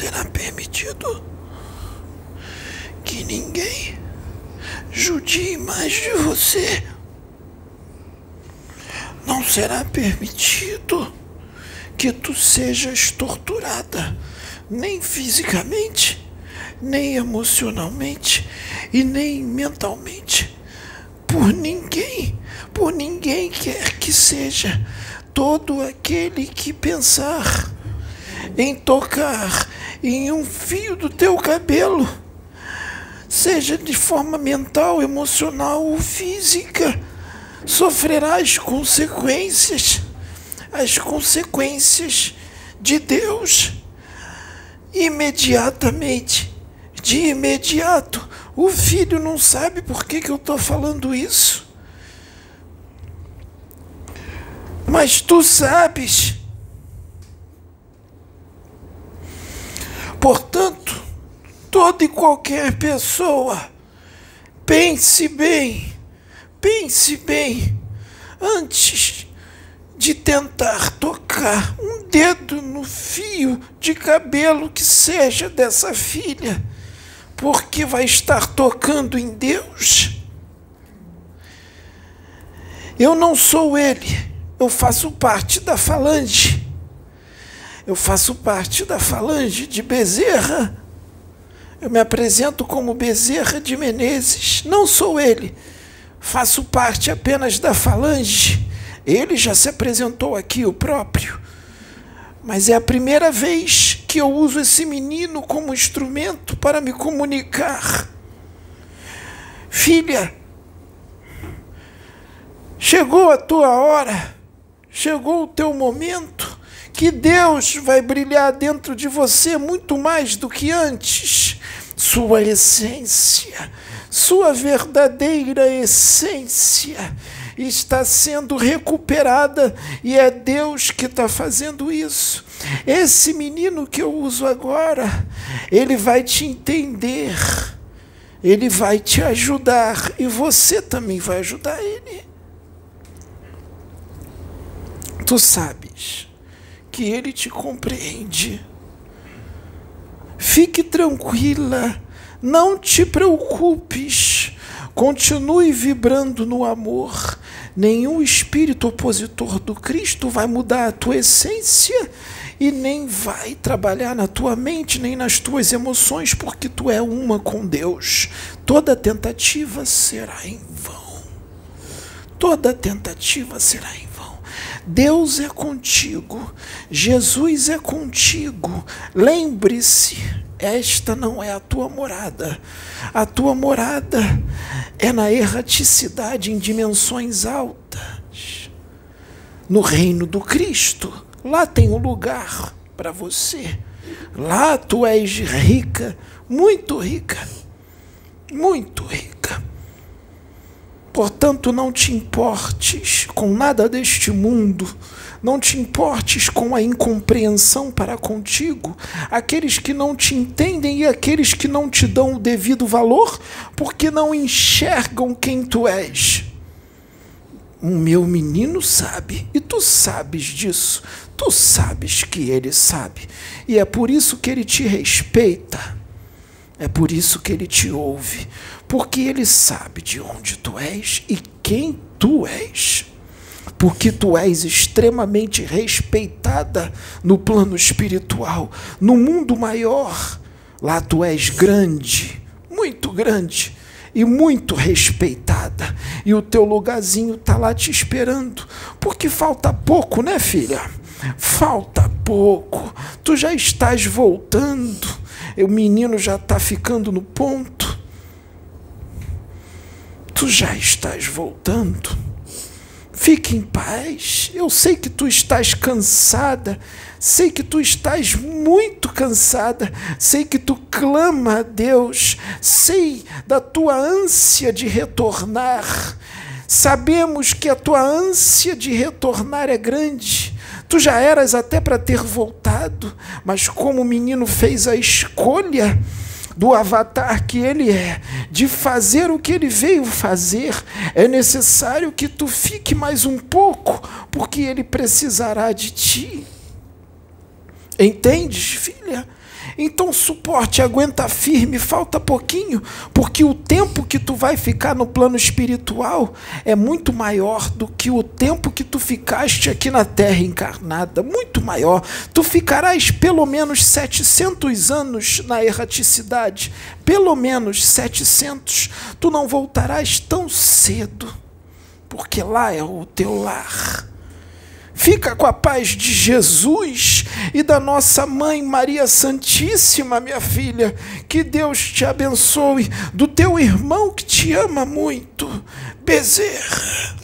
será permitido que ninguém judie mais de você. Não será permitido que tu sejas torturada, nem fisicamente, nem emocionalmente e nem mentalmente, por ninguém, por ninguém quer que seja. Todo aquele que pensar em tocar em um fio do teu cabelo, seja de forma mental, emocional ou física, sofrerá as consequências, as consequências de Deus imediatamente, de imediato. O filho não sabe por que, que eu estou falando isso. Mas tu sabes. Portanto, toda e qualquer pessoa, pense bem, pense bem, antes de tentar tocar um dedo no fio de cabelo que seja dessa filha, porque vai estar tocando em Deus. Eu não sou ele, eu faço parte da falange. Eu faço parte da falange de Bezerra. Eu me apresento como Bezerra de Menezes. Não sou ele. Faço parte apenas da falange. Ele já se apresentou aqui, o próprio. Mas é a primeira vez que eu uso esse menino como instrumento para me comunicar. Filha, chegou a tua hora, chegou o teu momento que Deus vai brilhar dentro de você muito mais do que antes. Sua essência, sua verdadeira essência está sendo recuperada e é Deus que está fazendo isso. Esse menino que eu uso agora, ele vai te entender, ele vai te ajudar e você também vai ajudar ele. Tu sabes que ele te compreende. Fique tranquila, não te preocupes, continue vibrando no amor. Nenhum espírito opositor do Cristo vai mudar a tua essência e nem vai trabalhar na tua mente, nem nas tuas emoções, porque tu é uma com Deus. Toda tentativa será em vão. Toda tentativa será em. Deus é contigo, Jesus é contigo. Lembre-se, esta não é a tua morada. A tua morada é na erraticidade em dimensões altas. No reino do Cristo. Lá tem um lugar para você. Lá tu és rica, muito rica. Muito rica. Portanto, não te importes com nada deste mundo, não te importes com a incompreensão para contigo, aqueles que não te entendem e aqueles que não te dão o devido valor, porque não enxergam quem tu és. O meu menino sabe, e tu sabes disso, tu sabes que ele sabe, e é por isso que ele te respeita, é por isso que ele te ouve, porque ele sabe de onde tu és e quem tu és. Porque tu és extremamente respeitada no plano espiritual, no mundo maior. Lá tu és grande, muito grande e muito respeitada. E o teu lugarzinho está lá te esperando. Porque falta pouco, né, filha? Falta pouco. Tu já estás voltando. O menino já está ficando no ponto. Tu já estás voltando. Fique em paz. Eu sei que tu estás cansada. Sei que tu estás muito cansada. Sei que tu clama a Deus. Sei da tua ânsia de retornar. Sabemos que a tua ânsia de retornar é grande. Tu já eras até para ter voltado, mas como o menino fez a escolha, do avatar que ele é, de fazer o que ele veio fazer, é necessário que tu fique mais um pouco, porque ele precisará de ti. Entendes, filha? Então suporte, aguenta firme, falta pouquinho, porque o tempo que tu vai ficar no plano espiritual é muito maior do que o tempo que tu ficaste aqui na terra encarnada, muito maior. Tu ficarás pelo menos 700 anos na erraticidade, pelo menos 700. Tu não voltarás tão cedo, porque lá é o teu lar. Fica com a paz de Jesus e da nossa mãe Maria Santíssima, minha filha. Que Deus te abençoe, do teu irmão que te ama muito, Bezerra.